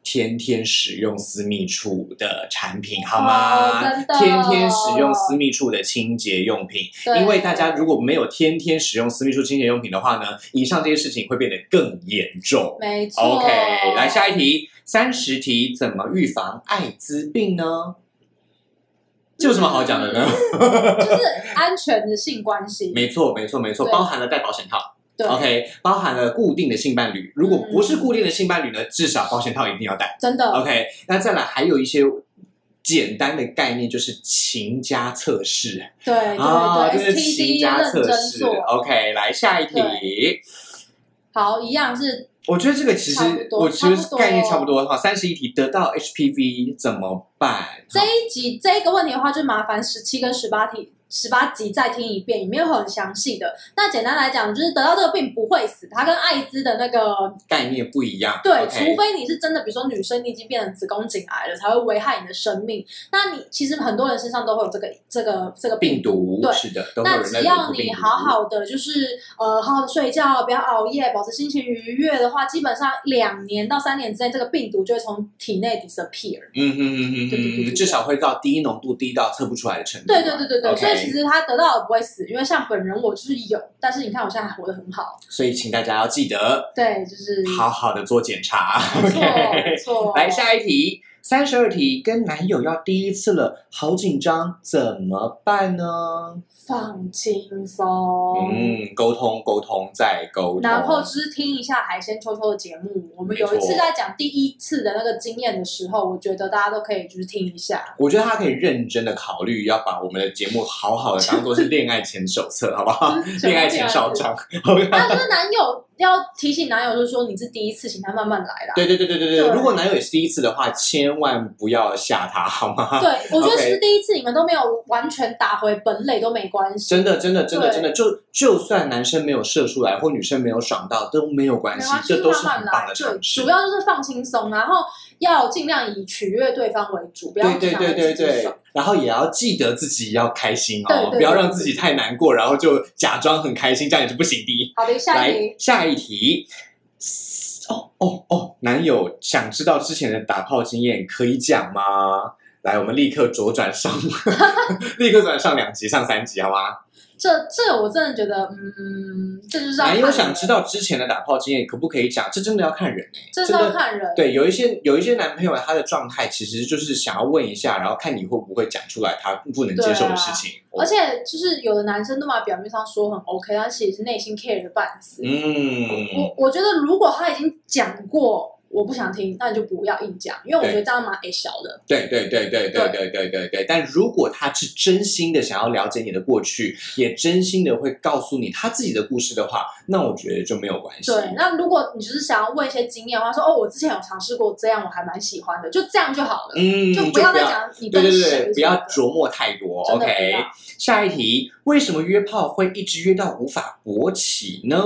S1: 天天使用私密处的产品，好吗？天天使用私密处的清洁用品，因为大家如果没有天天使用私密处清洁用品的话呢，以上这些事情会变得更严重。
S2: 没错。
S1: OK，来下一题，三十题，怎么预防艾滋病呢？这有什么好讲的呢？
S2: 就是安全的性关系。[LAUGHS]
S1: 没错，没错，没错，包含了戴保险套。
S2: 对
S1: OK，包含了固定的性伴侣。如果不是
S2: 嗯
S1: 固定的性伴侣呢，至少保险套一定要戴。
S2: 真的
S1: OK，那再来还有一些简单的概念，就是情加测试
S2: 对对
S1: 啊，就
S2: 对
S1: 是情
S2: 真
S1: 测试。
S2: 做。
S1: OK，来下一题。
S2: 好，一样是
S1: 我觉得这个其实我其实概念差不多哈。三十一题得到 HPV 怎么办？
S2: 这一集这一个问题的话，就麻烦十七跟十八题。十八集再听一遍，也没有很详细的。那简单来讲，就是得到这个病不会死，它跟艾滋的那个
S1: 概念不一样。
S2: 对除非你是真的，比如说女生你已经变成子宫颈癌了，才会危害你的生命。那你其实很多人身上都会有这个这个这个
S1: 病毒
S2: 对。
S1: 是的，
S2: 那只要你好好的，就是呃好好的睡觉，不要熬夜，保持心情愉悦的话，基本上两年到三年之内，这个病毒就会从体内 disappear。
S1: 嗯哼嗯哼
S2: 对对对对
S1: 嗯，至少会到低浓度低到测不出来的程度。
S2: 对对对对所以其实他得到的不会死，因为像本人我就是有，但是你看我现在还活得很好。
S1: 所以请大家要记得
S2: 对，就是
S1: 好好的做检查。
S2: 没错没错。[LAUGHS]
S1: 来下一题，三十二题，跟男友要第一次了，好紧张，怎么办呢？
S2: 放轻松。
S1: 嗯，沟通沟通再沟通，
S2: 然后就是听一下海鲜秋秋的节目，我们有一次在讲第一次的那个经验的时候，我觉得大家都可以就是听一下。
S1: 我觉得他可以认真的考虑，要把我们的节目好好的当做是恋爱前手册，好不好？[LAUGHS]
S2: 就是
S1: 恋爱前哨章。[LAUGHS]
S2: 那就是男友要提醒男友，就是说你是第一次，请他慢慢来啦。
S1: 对对对对对对，如果男友也是第一次的话，千万不要吓他，好吗？
S2: 对，我觉得 [LAUGHS] 其实第一次你们都没有完全打回本垒都没关系，
S1: 真的，真的，真的，真的，就就算男生没有射出来，或女生没有爽到，都没有关系这都是。很棒的
S2: 对
S1: 尝，试
S2: 主。要就是放轻松，然后要尽量以取悦对方为主，不要
S1: 对对对对对然后也要记得自己要开心哦，
S2: 对对对
S1: 不要让自己太难过，然后就假装很开心，这样也是不行的。
S2: 好的，下一题。
S1: 下一题。哦哦哦，男友想知道之前的打炮经验，可以讲吗？来，我们立刻左转上，[LAUGHS] 立刻转上两集，上三集，好吗？
S2: 这这我真的觉得，嗯，这就是
S1: 男友想知道之前的打炮经验可不可以讲？这真的要看人哎，
S2: 真的要看人。
S1: 对，有一些有一些男朋友他的状态其实就是想要问一下，然后看你会不会讲出来他不能接受的事情。
S2: 而且就是有的男生都把表面上说很 OK，但其实内心 care 的半死。嗯，我我觉得如果他已经讲过。我不想听，那你就不要硬讲，因为我觉得这样蛮矮小的。
S1: 对对对对对对对对对。但如果他是真心的想要了解你的过去，也真心的会告诉你他自己的故事的话，那我觉得就没有关系。
S2: 对，那如果你只是想要问一些经验的话，说哦，我之前有尝试过这样，我还蛮喜欢的，就这样就好了。嗯，就不要再讲你
S1: 对对对，不要琢磨太多。OK，下一题，为什么约炮会一直约到无法勃起呢？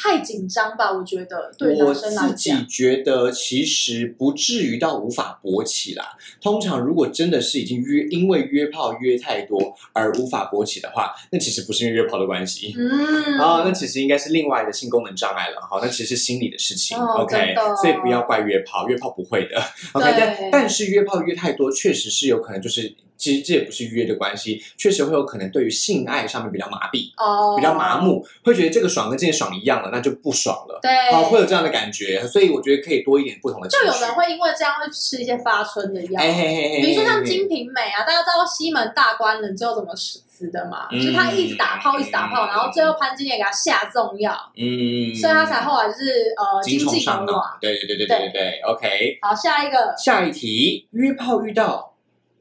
S2: 太紧张吧，我觉得。对
S1: 我自己觉得。其实不至于到无法勃起啦。通常如果真的是已经约，因为约炮约太多而无法勃起的话，那其实不是因为约炮的关系，嗯，啊，那其实应该是另外的性功能障碍了。好，那其实是心理的事情。OK，所以不要怪约炮，约炮不会的。OK，但但是约炮约太多，确实是有可能就是。其实这也不是约的关系，确实会有可能对于性爱上面比较麻痹，哦，比较麻木，会觉得这个爽跟之前爽一样了，那就不爽了，
S2: 对，
S1: 好，会有这样的感觉，所以我觉得可以多一点不同的。
S2: 就有人会因为这样会吃一些发春的药，比如说像金瓶梅啊，大家知道西门大官人最后怎么死死的嘛？就他一直打炮，一直打炮，然后最后潘金莲给他下重药，嗯，所以他才后来就是呃
S1: 精尽人亡。对对对对对对对，OK。
S2: 好，下一个，
S1: 下一题，约炮遇到。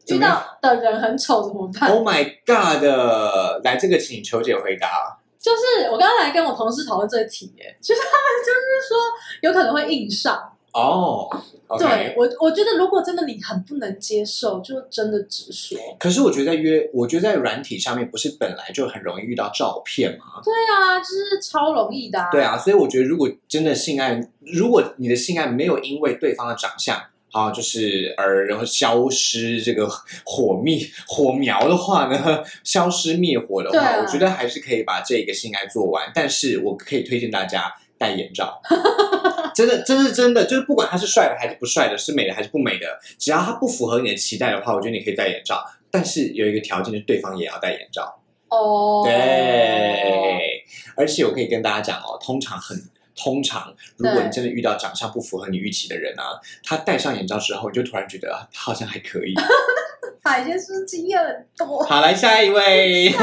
S2: 遇到的人很丑怎么办
S1: ？Oh my god！来，这个请球姐回答。
S2: 就是我刚刚来跟我同事讨论这个题，耶，就是他们就是说有可能会硬上
S1: 哦。
S2: 对我，我觉得如果真的你很不能接受，就真的直说。
S1: 可是我觉得在约，我觉得在软体上面不是本来就很容易遇到照片吗？
S2: 对啊，就是超容易的。
S1: 对啊，所以我觉得如果真的性爱，如果你的性爱没有因为对方的长相。啊，就是而然后消失这个火灭火苗的话呢，消失灭火的话，我觉得还是可以把这个性爱做完。但是我可以推荐大家戴眼罩，[LAUGHS] 真的，真是真的，就是不管他是帅的还是不帅的，是美的还是不美的，只要他不符合你的期待的话，我觉得你可以戴眼罩。但是有一个条件，就是对方也要戴眼罩。哦，对，而且我可以跟大家讲哦，通常很。通常，如果你真的遇到长相不符合你预期的人啊，他戴上眼罩之后，你就突然觉得他好像还可以。
S2: 海鲜是经验很多。
S1: 好，来下一位，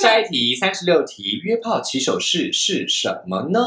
S1: 下一题，三十六题，约炮起手式是什么呢？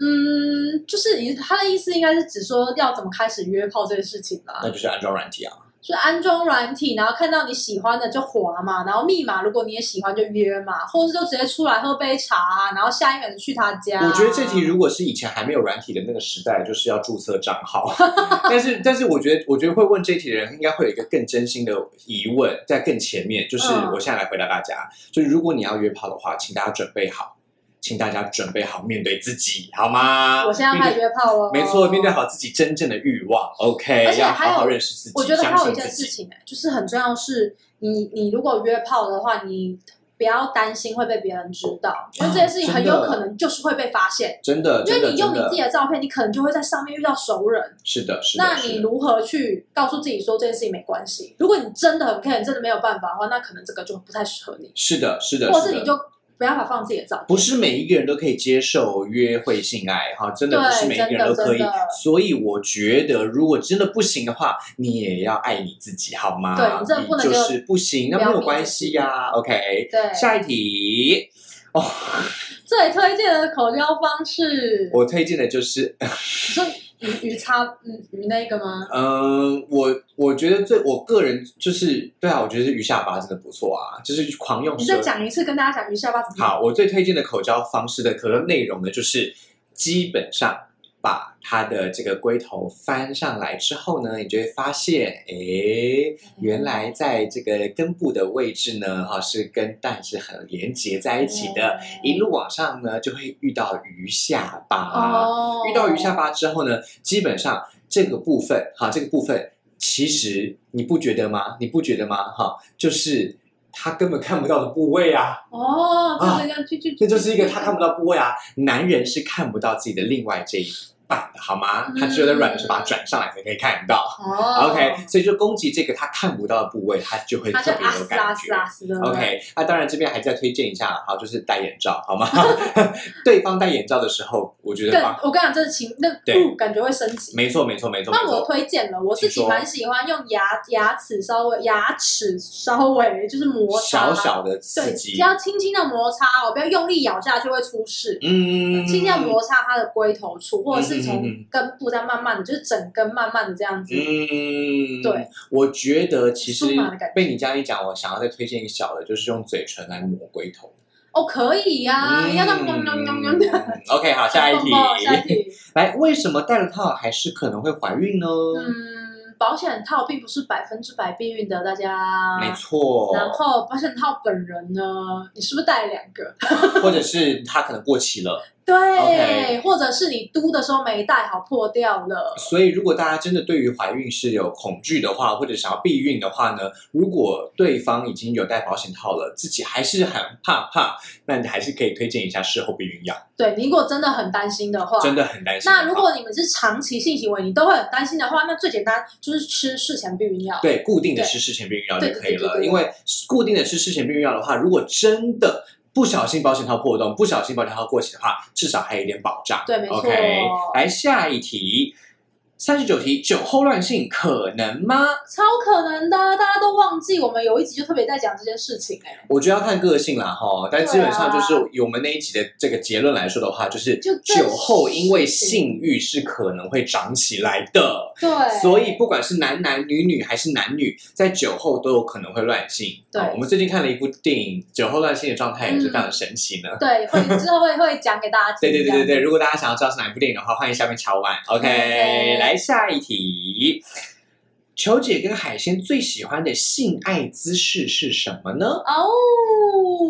S2: 嗯，就是他的意思应该是指说要怎么开始约炮这件事情吧？
S1: 那就是安装软体啊。
S2: 就安装软体，然后看到你喜欢的就滑嘛，然后密码如果你也喜欢就约嘛，或者是就直接出来喝杯茶，然后下一秒就去他家。
S1: 我觉得这题如果是以前还没有软体的那个时代，就是要注册账号。[LAUGHS] 但是，但是我觉得，我觉得会问这题的人应该会有一个更真心的疑问，在更前面，就是我现在来回答大家，就是如果你要约炮的话，请大家准备好。请大家准备好面对自己，好吗？
S2: 我现在开始约炮了。
S1: 没错，面对好自己真正的欲望，OK。而且
S2: 好
S1: 好认识自己。
S2: 我觉得还有一件事情，就是很重要，是你你如果约炮的话，你不要担心会被别人知道，因为这件事情很有可能就是会被发现。
S1: 真的，
S2: 因为你用你自己的照片，你可能就会在上面遇到熟人。
S1: 是的，是的。
S2: 那你如何去告诉自己说这件事情没关系？如果你真的很 care，真的没有办法的话，那可能这个就不太适合你。
S1: 是的，是的，
S2: 或是你就。不要放自己的照片。
S1: 不是每一个人都可以接受约会性爱哈，真的不是每一个人都可以。所以我觉得，如果真的不行的话，你也要爱你自己，好吗？
S2: 对，真的不能
S1: 就是不行，那没有关系呀。OK，
S2: 对，
S1: 下一题哦。
S2: 最推荐的口交方式，
S1: 我推荐的就是。
S2: 鱼鱼叉嗯鱼那个吗？
S1: 嗯，我我觉得最我个人就是对啊，我觉得鱼下巴真的不错啊，就是狂用。
S2: 你再讲一次，跟大家讲鱼下巴怎么？
S1: 好，我最推荐的口交方式的可能内容呢，就是基本上。把它的这个龟头翻上来之后呢，你就会发现，哎，原来在这个根部的位置呢，哈，是跟蛋是很连接在一起的。一路往上呢，就会遇到鱼下巴。遇到鱼下巴之后呢，基本上这个部分，哈，这个部分其实你不觉得吗？你不觉得吗？哈，就是他根本看不到的部位啊。
S2: 哦，这样去去，
S1: 这就是一个他看不到部位啊。男人是看不到自己的另外这一。板的好吗？它只有在软的时候把它转上来才可以看到。
S2: 哦
S1: OK，所以就攻击这个它看不到的部位，它就会特别有感觉。OK，那当然这边还在推荐一下，好，就是戴眼罩，好吗？[LAUGHS] 对方戴眼罩的时候，我觉得
S2: 我跟你讲，这是情那
S1: 对
S2: 不感觉会升级。
S1: 没错，没错，没错，
S2: 那我。推荐了，我自己蛮喜欢用牙牙齿稍微牙齿稍微就是摩擦，
S1: 小小的刺
S2: 对，
S1: 激
S2: 只，要轻轻的摩擦哦，不要用力咬下去会出事。
S1: 嗯，
S2: 轻轻的摩擦它的龟头处，或者是从根部再慢慢的，就是整根慢慢的这样子。
S1: 嗯，
S2: 对，
S1: 我觉得其实被你这样一讲，我想要再推荐一个小的，就是用嘴唇来抹龟头。
S2: 哦，可以呀，
S1: 嗯
S2: 要那喵喵喵喵的。[LAUGHS]
S1: OK，好，下一题。[LAUGHS]
S2: 下一题。[LAUGHS]
S1: 来，为什么戴了套还是可能会怀孕呢？
S2: 嗯，保险套并不是百分之百避孕的，大家。
S1: 没。错，
S2: 然后保险套本人呢，你是不是戴了两个？
S1: 或者是它可能过期了。
S2: 对或者是你嘟的时候没戴好破掉了。
S1: 所以，如果大家真的对于怀孕是有恐惧的话，或者想要避孕的话呢，如果对方已经有戴保险套了，自己还是很怕怕，那你还是可以推荐一下事后避孕药，
S2: 对，你如果真的很担心的话，
S1: 真的很担心。
S2: 那如果你们是长期性行为，你都会很担心的话，那最简单就是吃事前避孕药。
S1: 对固定的吃事前避孕药就可以了，因为固定的吃事前避孕药的话，如果真的不小心保险套破洞，不小心保险套过期的话，至少还有一点保障。
S2: 对没错
S1: OK，来下一题，三十九题，酒后乱性可能吗？
S2: 超可能的，大家都忘记我们有一集就特别在讲这件事情、哎，
S1: 我觉得要看个性啦，哈，但基本上就是以我们那一集的这个结论来说的话，就是
S2: 就这
S1: 酒后因为性欲是可能会长起来的。
S2: 对，
S1: 所以不管是男男女女还是男女，在酒后都有可能会乱性。
S2: 对
S1: 好我们最近看了一部电影，酒后乱性的状态也是非常神奇呢。
S2: 对，会之后会会讲给大家听。
S1: 对对对对对，如果大家想要知道是哪一部电影的话，欢迎下面敲完。
S2: OK，OK
S1: 来下一题。球姐跟海鲜最喜欢的性爱姿势是什么呢？
S2: 哦，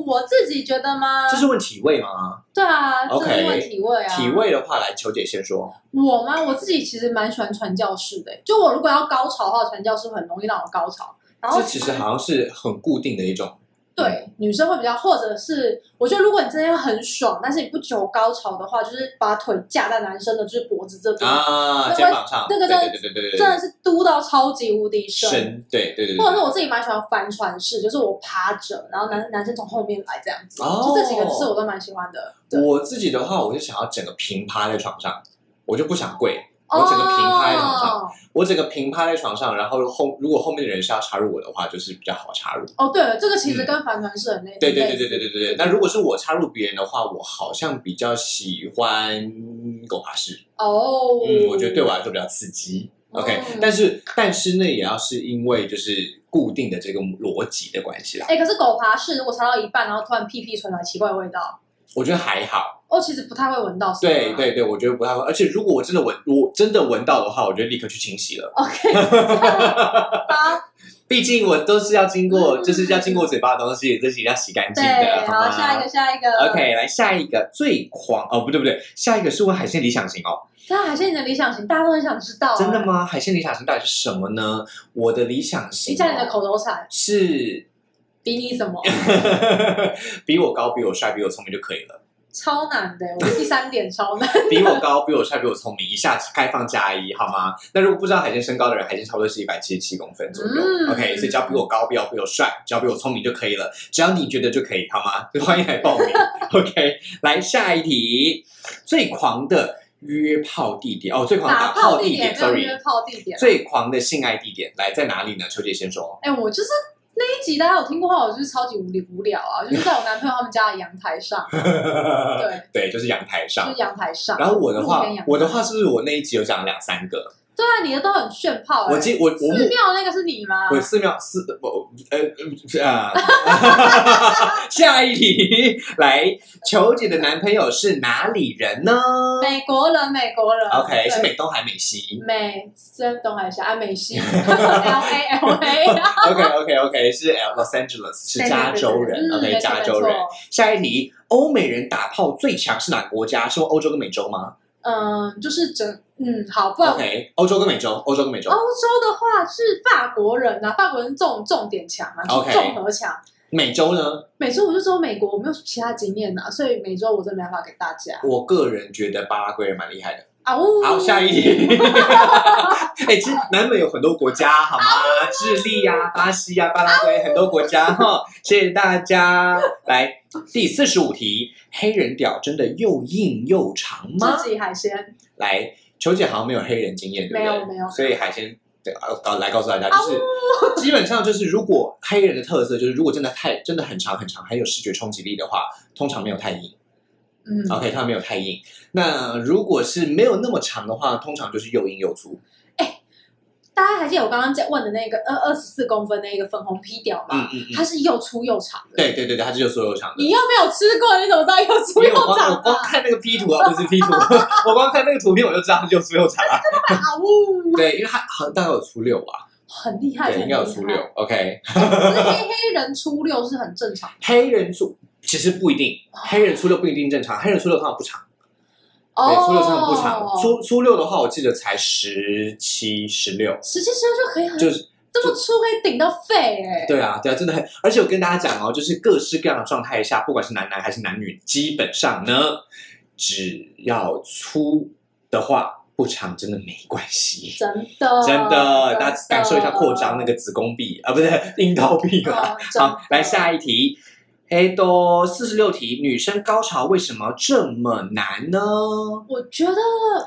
S2: 我自己觉得吗？
S1: 这是问体位吗？
S2: 对啊，这是问体位啊。
S1: 体位的话，来球姐先说。
S2: 我吗？我自己其实蛮喜欢传教士的、就我如果要高潮的话，传教士很容易让我高潮。然后
S1: 这其实好像是很固定的一种。
S2: 对女生会比较，或者是我觉得如果你真的要很爽，但是你不求高潮的话，就是把腿架在男生的就是脖子这边，
S1: 啊，
S2: 那
S1: 肩膀上，
S2: 那个真的
S1: 对对对
S2: 真的是嘟到超级无敌深。
S1: 深，对对对对，
S2: 或者是我自己蛮喜欢帆船式，就是我趴着，然后男男生从后面来这样子，
S1: 哦。
S2: 就这几个姿势我都蛮喜欢的。
S1: 我自己的话，我就想要整个平趴在床上，我就不想跪，我整个平趴在床上，
S2: 哦
S1: 我整个平趴在床上，然后后如果后面的人是要插入我的话，就是比较好插入。
S2: 哦，对了，这个其实跟帆船是很类似。
S1: 对对对对对对对对。那如果是我插入别人的话，我好像比较喜欢狗爬式，
S2: 哦，
S1: 嗯，我觉得对我来说比较刺激。OK，
S2: 哦
S1: 但是但是那，也要是因为就是固定的这个逻辑的关系啦。
S2: 哎、可是狗爬式如果插到一半，然后突然屁屁传来奇怪的味道，
S1: 我觉得还好，
S2: 哦，其实不太会闻到。是吗
S1: 对对对，我觉得不太会。而且如果我真的闻，我真的闻到的话，我就立刻去清洗了。
S2: ，OK，[LAUGHS] 好，
S1: 毕竟我都是要经过，
S2: 嗯
S1: 就是要经过嘴巴的东西，这是要洗干净，的，好
S2: 好，下一个，下一个
S1: OK，来下一个最狂哦，不对不对，下一个是问海鲜理想型哦，
S2: 那海鲜你的理想型，大家都很想知道、哎？
S1: 真的吗？海鲜理想型到底是什么呢？我的理想型、
S2: 你讲你的
S1: 哦、
S2: 口头禅，
S1: 是
S2: 比你什么？[LAUGHS]
S1: 比我高、比我帅、比我聪明就可以了。
S2: 超难的，我第三点超难。
S1: 比我高、比我帅、比我聪明，一下开放加一，好吗？那如果不知道海鲜身高的人，海鲜差不多是一百七十七公分左右。
S2: 嗯
S1: OK，所以只要比我高，不要比我帅，只要比我聪明就可以了。只要你觉得就可以，好吗？欢迎来报名。[LAUGHS] OK，来下一题，最狂的约炮地点哦，最狂的
S2: 打
S1: 打
S2: 炮地
S1: 点，sorry，
S2: 约炮地点。
S1: 最狂的性爱地点来在哪里呢？秋姐先说。
S2: 哎、我就是那一集大家有听过话，我就是超级无聊无聊啊，[LAUGHS] 就是在我男朋友他们家的阳台上，[LAUGHS] 对，
S1: 对，就是阳台上
S2: 就
S1: 上
S2: 是。阳台上。
S1: 然后我的话我的话是不是我那一集有讲两三个？
S2: 对啊，你的都很炫炮、欸。
S1: 我记我我
S2: 寺庙那个是你吗？
S1: 我寺庙寺我呃呃啊，[LAUGHS] 下一题来，球姐的男朋友是哪里人呢
S2: 美国人，美国人。
S1: ？OK，是美东还美西
S2: 美，是东海峡啊，美西 [LAUGHS] L A L A。
S1: ？OK OK OK，是 Los Angeles，是加州人。OK，
S2: 嗯
S1: 加州人。。下一题，欧美人打炮最强是哪个国家？是欧洲跟美洲吗
S2: 嗯，就是整嗯，好，不然
S1: ？OK，欧洲跟美洲，欧洲跟美洲
S2: 欧。洲的话是法国人啊，法国人重重点强啊
S1: ，OK
S2: 综合强。
S1: 美洲呢？
S2: 美洲我就说美国，我没有其他经验呐、所以美洲我真的没办法给大家。
S1: 我个人觉得巴拉圭人蛮厉害的。
S2: 啊呜！
S1: 好，下一题。[LAUGHS] 哎，其实南美有很多国家，好吗？智利呀、巴西呀、巴拉圭很多国家哈。谢谢大家。来，第四十五题：黑人屌真的又硬又长吗？
S2: 自己海鲜。
S1: 来，球姐好像没有黑人经验，对不对？
S2: 没有，没有。
S1: 所以海鲜，告来告诉大家，就是基本上就是，如果黑人的特色就是，如果真的太真的很长很长，很有视觉冲击力的话，通常没有太硬。嗯，OK，它没有太硬。那如果是没有那么长的话，通常就是又硬又粗。
S2: 哎，大家还记得我刚刚在问的那个二二十四公分那个粉红皮屌吗？嗯嗯它是又粗又长的。
S1: 对对对对，它是又粗又长的。
S2: 你又没有吃过，你怎么知道又粗又长？
S1: 我光看那个 P 图啊，不是 P 图，[LAUGHS] 我光看那个图片我就知道它又粗又长。
S2: 呜！
S1: 对，因为它很大概有粗六吧。
S2: 很厉害，
S1: 应该有初六。OK。
S2: 黑黑人初六是很正常。
S1: 黑人粗。其实不一定，黑人初六不一定正常，黑人初六通常不长，对，初六通常不长，初初六的话，我记得才十七、十六，
S2: 十七、十六就可以很，就是这么粗可以顶到肺，哎，
S1: 对啊，对啊，真的很，而且我跟大家讲哦，就是各式各样的状态下，不管是男男还是男女，基本上呢，只要粗的话，不长真的没关系，
S2: 真的，
S1: 真的，大家感受一下扩张那个子宫壁啊，不是阴道壁啊，好，来下一题。哎，都四十六题，女生高潮为什么这么难呢？
S2: 我觉得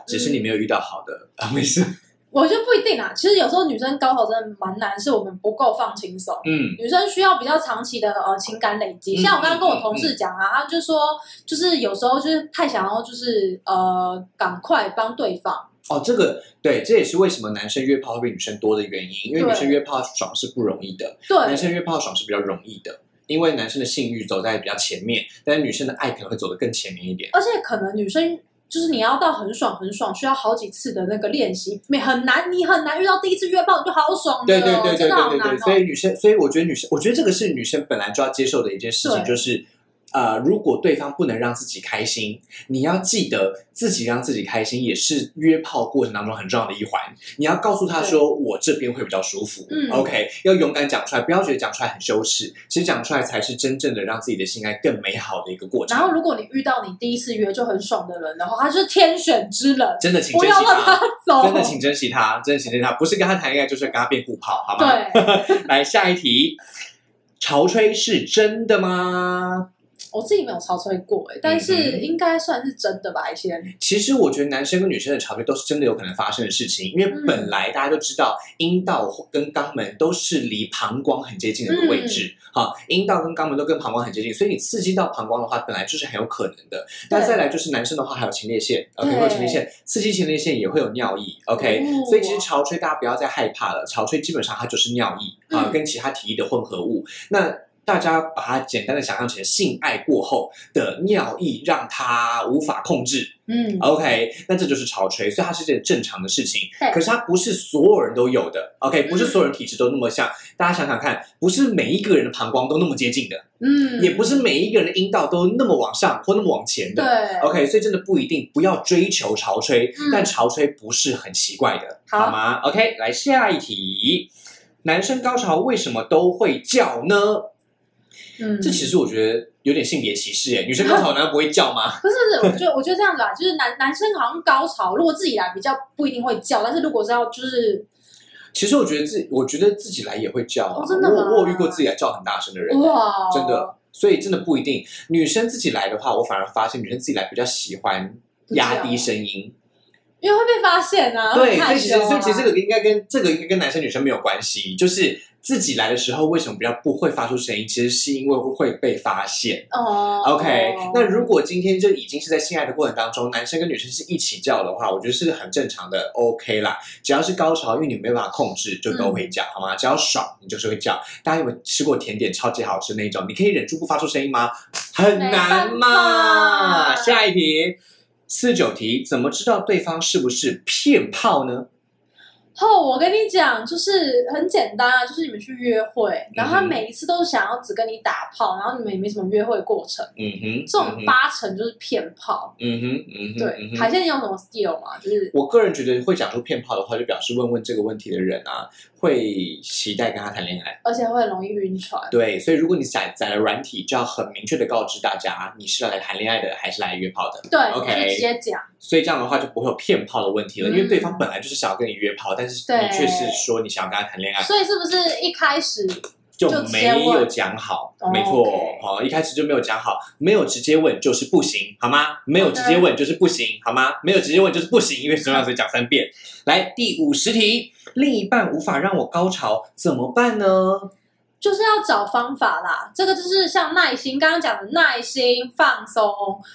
S1: 只是你没有遇到好的啊，没事。[LAUGHS]
S2: 我觉得不一定啊，其实有时候女生高潮真的蛮难，是我们不够放轻松。嗯，女生需要比较长期的呃情感累积。像我刚刚跟我同事讲啊，他就说，就是有时候就是太想要，就是呃赶快帮对方。
S1: 哦，这个对，这也是为什么男生约炮会比女生多的原因，因为女生约炮爽是不容易的，
S2: 对，
S1: 男生约炮爽是比较容易的。因为男生的性欲走在比较前面，但是女生的爱可能会走得更前面一点。
S2: 而且可能女生就是你要到很爽很爽，需要好几次的那个练习，没很难，你很难遇到第一次约炮你就好爽。
S1: 对对对对对对对，所以女生，所以我觉得女生，我觉得这个是女生本来就要接受的一件事情，就是。呃，如果对方不能让自己开心，你要记得自己让自己开心，也是约炮过程当中很重要的一环。你要告诉他说，我这边会比较舒服。嗯，OK，要勇敢讲出来，不要觉得讲出来很羞耻。其实讲出来才是真正的让自己的性爱更美好的一个过程。
S2: 然后，如果你遇到你第一次约就很爽的人的话，他是天选之人，
S1: 真的请珍惜他，真的请珍惜他，真的请珍惜他，不是跟他谈恋爱，就是跟他变故炮，好吗？
S2: 对，[LAUGHS]
S1: 来下一题，潮吹是真的吗？
S2: 我自己没有潮吹过哎，但是应该算是真的吧？一些
S1: 其实我觉得男生跟女生的潮吹都是真的有可能发生的事情，因为本来大家都知道阴道跟肛门都是离膀胱很接近的一个位置，好，阴道跟肛门都跟膀胱很接近，所以你刺激到膀胱的话，本来就是很有可能的。那再来就是男生的话，还有前列腺，OK，会有前列腺刺激前列腺也会有尿意，OK，所以其实潮吹大家不要再害怕了，潮吹基本上它就是尿意啊，跟其他体液的混合物。那大家把它简单的想象成性爱过后的尿意，让它无法控制。嗯，OK，那这就是潮吹，所以它是件正常的事情。可是它不是所有人都有的，OK，不是所有人体质都那么像。大家想想看，不是每一个人的膀胱都那么接近的，嗯，也不是每一个人的阴道都那么往上或那么往前的。
S2: 对
S1: ，OK，所以真的不一定，不要追求潮吹，但潮吹不是很奇怪的，好吗？OK，来下一题，男生高潮为什么都会叫呢？这其实我觉得有点性别歧视哎，女生高潮难道不会叫吗？[LAUGHS]
S2: 不是不是，我觉得我觉得这样子啊，就是男男生好像高潮如果自己来比较不一定会叫，但是如果是要就是，
S1: 其实我觉得自我觉得自己来也会叫啊，
S2: 真的
S1: 我我遇过自己来叫很大声的人，哇，真的，所以真的不一定。女生自己来的话，我反而发现女生自己来比较喜欢压低声音，
S2: 因为会被发现啊。
S1: 对，所以其实所以其实这个应该跟这个应该跟男生女生没有关系，就是。自己来的时候为什么比较不会发出声音？其实是因为会被发现。哦，OK。那如果今天就已经是在性爱的过程当中，男生跟女生是一起叫的话，我觉得是很正常的，OK 啦。只要是高潮，因为你没办法控制，就都会叫，好吗？只要爽，你就是会叫。大家有没有吃过甜点超级好吃那种？你可以忍住不发出声音吗？很难嘛。下一题，四九题，怎么知道对方是不是骗炮呢？
S2: 哦我跟你讲，就是很简单啊，就是你们去约会，然后他每一次都是想要只跟你打炮，然后你们也没什么约会过程。嗯哼，这种八成就是骗炮。嗯哼，嗯哼，对。海鲜你有什么 skill 吗？就是
S1: 我个人觉得会讲出骗炮的话，就表示问问这个问题的人啊，会期待跟他谈恋爱，
S2: 而且会很容易晕船。
S1: 对，所以如果你载载了软体，就要很明确的告知大家，你是来谈恋爱的还是来约炮的。
S2: 对
S1: OK
S2: 直接讲。
S1: 所以这样的话就不会有骗炮的问题了，
S2: 嗯
S1: 因为对方本来就是想要跟你约炮，但是
S2: 对
S1: 你却是说你想要跟他谈恋爱，
S2: 所以是不是一开始
S1: 就没有讲好
S2: 哦，
S1: 没错好，一开始就没有讲好，没有直接问就是不行，好吗？没有直接问就是不行，好吗？没有直接问就是不行，因为重要所以讲三遍。来，第五十题，另一半无法让我高潮怎么办呢？
S2: 就是要找方法啦，这个就是像耐心，刚刚讲的耐心、放松，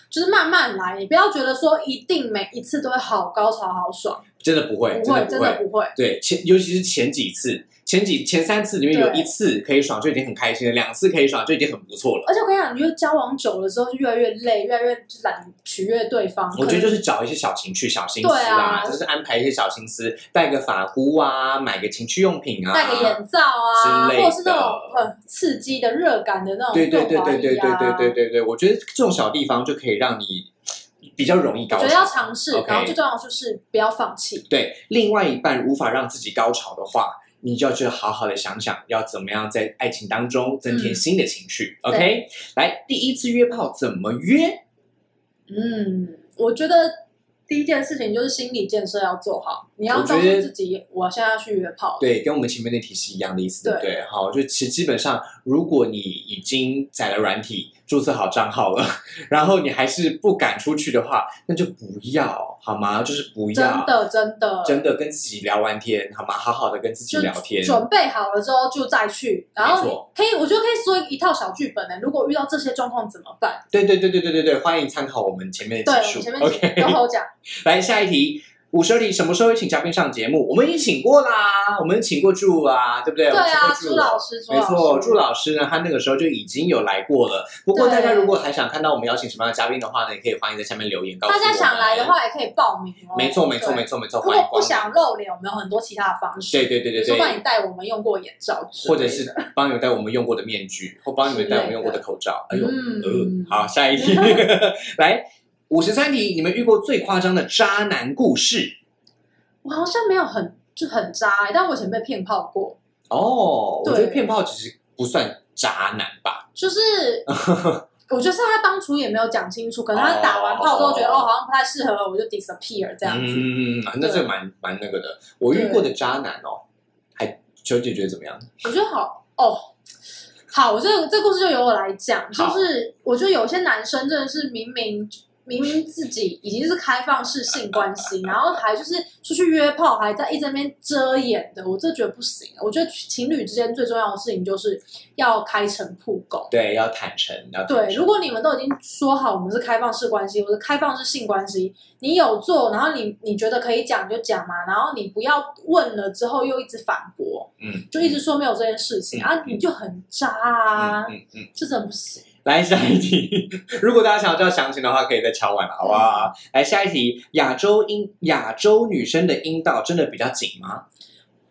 S2: 就是慢慢来，你不要觉得说一定每一次都会好高潮、好爽，
S1: 真的不会，
S2: 不会，
S1: 真的不会。
S2: 不会。
S1: 对，前尤其是前几次，前几前三次里面有一次可以爽就已经很开心了，两次可以爽就已经很不错了。
S2: 而且我跟你讲，你就交往久了之后，就越来越累，越来越懒取悦对方。
S1: 我觉得就是找一些小情趣、小心思
S2: 对啊
S1: 就是安排一些小心思，带个发箍啊，买个情趣用品啊，
S2: 戴个眼罩啊，
S1: 之类的
S2: 或者是那种很刺激的热感的那种
S1: 对对对对对对对对对对，我觉得这种小地方就可以让你比较容易高
S2: 我觉得要
S1: 潮。
S2: 尝试然后最重要的就是不要放弃。
S1: 对，另外一半无法让自己高潮的话，你就要去好好的想想，要怎么样在爱情当中增添
S2: 嗯
S1: 新的情趣。OK，来，第一次约炮怎么约？
S2: 嗯，我觉得第一件事情就是心理建设要做好，你要告诉自己，我现在要去约炮。
S1: 对，跟我们前面那题是一样的意思，对不
S2: 对
S1: 对？好，就其实基本上，如果你已经载了软体，注册好账号了，[LAUGHS] 然后你还是不敢出去的话，那就不要好吗？就是不要真，
S2: 的真的
S1: 真的跟自己聊完天好吗？好好的跟自己聊天，
S2: 准备好了之后就再去，然后可以，我觉得可以说一套小剧本呢。如果遇到这些状况怎么办？
S1: 对对对对对对对，欢迎参考我们前面
S2: 对，
S1: 的集数
S2: 我前面
S1: OK，
S2: 都有讲，[LAUGHS]
S1: 来下一题。五十二题，什么时候会请嘉宾上节目？我们已经请过啦，我们请过祝啊，对不对？
S2: 对啊，
S1: 我们请过
S2: 朱老师，
S1: 没错，
S2: 师
S1: 朱老师呢，他那个时候就已经有来过了。不过大家如果还想看到我们邀请什么样的嘉宾的话呢，也可以欢迎在下面留言告诉我们。
S2: 大家想来的，话也可以报名哦。
S1: 没错没错没错没错，
S2: 如果不。想露脸，我们有很多其他的方式，
S1: 对对对对
S2: 比如说帮，你戴我们用过眼罩
S1: 或者是帮你们戴我们用过的面具，或帮你们戴我们用过的口罩。哎呦，
S2: 嗯
S1: 呃，好，下一题，[LAUGHS] 来五十三题，你们遇过最夸张的渣男故事？
S2: 我好像没有很就很渣、欸，但我以前被骗炮过，
S1: 哦，我觉
S2: 对
S1: 得骗炮其实不算渣男吧。[LAUGHS]
S2: 就是我觉得是他当初也没有讲清楚，可能他打完炮之后觉得
S1: 哦
S2: 哦好像不太适合我，我就 disappear 这样子。
S1: 嗯，那这个蛮蛮那个的。我遇过的渣男哦，还秋姐觉得怎么样？
S2: 我觉得好哦。好，我这个这故事就由我来讲，就
S1: 好
S2: 是我觉得有些男生真的是明明明明自己已经是开放式性关系，然后还就是出去约炮，还在一直在那边遮掩的，我真的觉得不行。我觉得情侣之间最重要的事情就是要开诚布公。
S1: 对，要坦诚，要坦
S2: 对，如果你们都已经说好我们是开放式关系，或者开放式性关系，你有做，然后你你觉得可以讲就讲嘛，然后你不要问了之后又一直反驳，
S1: 嗯，
S2: 就一直说没有这件事情、
S1: 嗯
S2: 啊，你就很渣啊，
S1: 嗯嗯嗯。
S2: 这真的不行。
S1: 来下一题，[LAUGHS] 如果大家想要知道详情的话，可以再敲完了，好不好？来下一题，亚洲阴亚洲女生的阴道真的比较紧吗？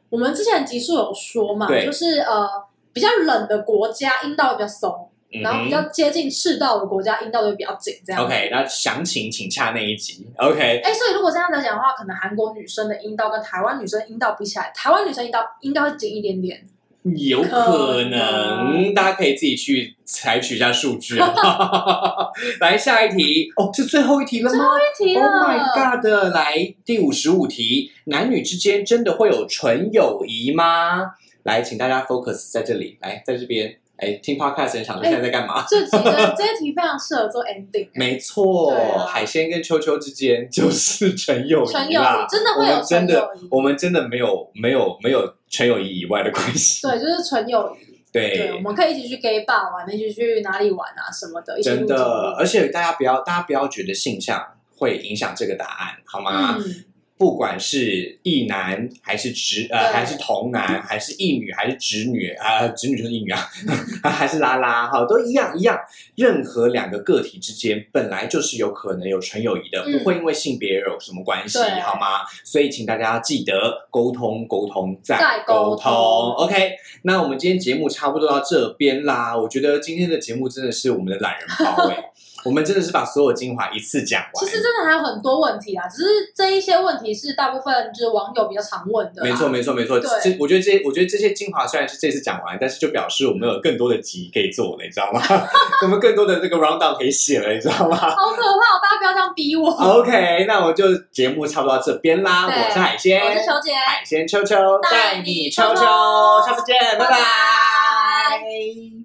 S2: 我们之前集数有说嘛，
S1: 对
S2: 就是呃比较冷的国家阴道比较松，
S1: 嗯
S2: 然后比较接近赤道的国家阴道就会比较紧，这样。
S1: OK，那详情请洽那一集。OK，
S2: 哎，所以如果这样来讲的话，可能韩国女生的阴道跟台湾女生阴道比起来，台湾女生阴道应该会紧一点点。
S1: 有可
S2: 可
S1: 能，大家可以自己去采取一下数据啊。[LAUGHS] 来下一题，哦，是最后一题了吗？
S2: 题
S1: Oh my god！来第五十五题，男女之间真的会有纯友谊吗？来，请大家 focus 在这里，来，在这边，哎，听 podcast 的人想说现在在干嘛？
S2: 这几个 [LAUGHS] 这些题非常适合做 ending。
S1: 没错，
S2: 啊
S1: 海鲜跟秋秋之间就是纯友
S2: 谊
S1: 谊啦。
S2: 真的会有
S1: 真的我们真的没有没有没有纯友谊以外的关系。
S2: 对，就是纯友谊。对，
S1: 对
S2: 我们可以一起去 gay bar 玩，一起去哪里玩啊什么的，
S1: 真的，而且大家不要，大家不要觉得性向会影响这个答案，好吗？
S2: 嗯，
S1: 不管是异男还是直呃还是同男还是异女还是直女啊、直女就是异女啊，[LAUGHS] 还是拉拉哈都一样一样。任何两个个体之间本来就是有可能有纯友谊的，
S2: 嗯
S1: 不会因为性别有什么关系，
S2: 对
S1: 好吗？所以请大家记得沟通沟通再
S2: 再沟
S1: 沟
S2: 通
S1: OK，那我们今天节目差不多到这边啦。我觉得今天的节目真的是我们的懒人包哎、我们真的是把所有精华一次讲完。
S2: 其实真的还有很多问题啊，只是这一些问题是大部分就是网友比较常问的。
S1: 没错，没错，没错。
S2: 对
S1: 这我觉得这些，我觉得这些精华虽然是这次讲完，但是就表示我们有更多的集可以做了，你知道吗？[LAUGHS] 我们更多的那个 round down 可以写了，你知道吗
S2: 好可怕哦！大家不要这样逼我。
S1: ？OK，那我就节目差不多到这边啦。我是海鲜，
S2: 我是球姐，
S1: 海鲜秋秋
S2: 带
S1: 带
S2: 你秋秋
S1: 你秋秋，下次见，拜
S2: 拜
S1: 拜
S2: 拜。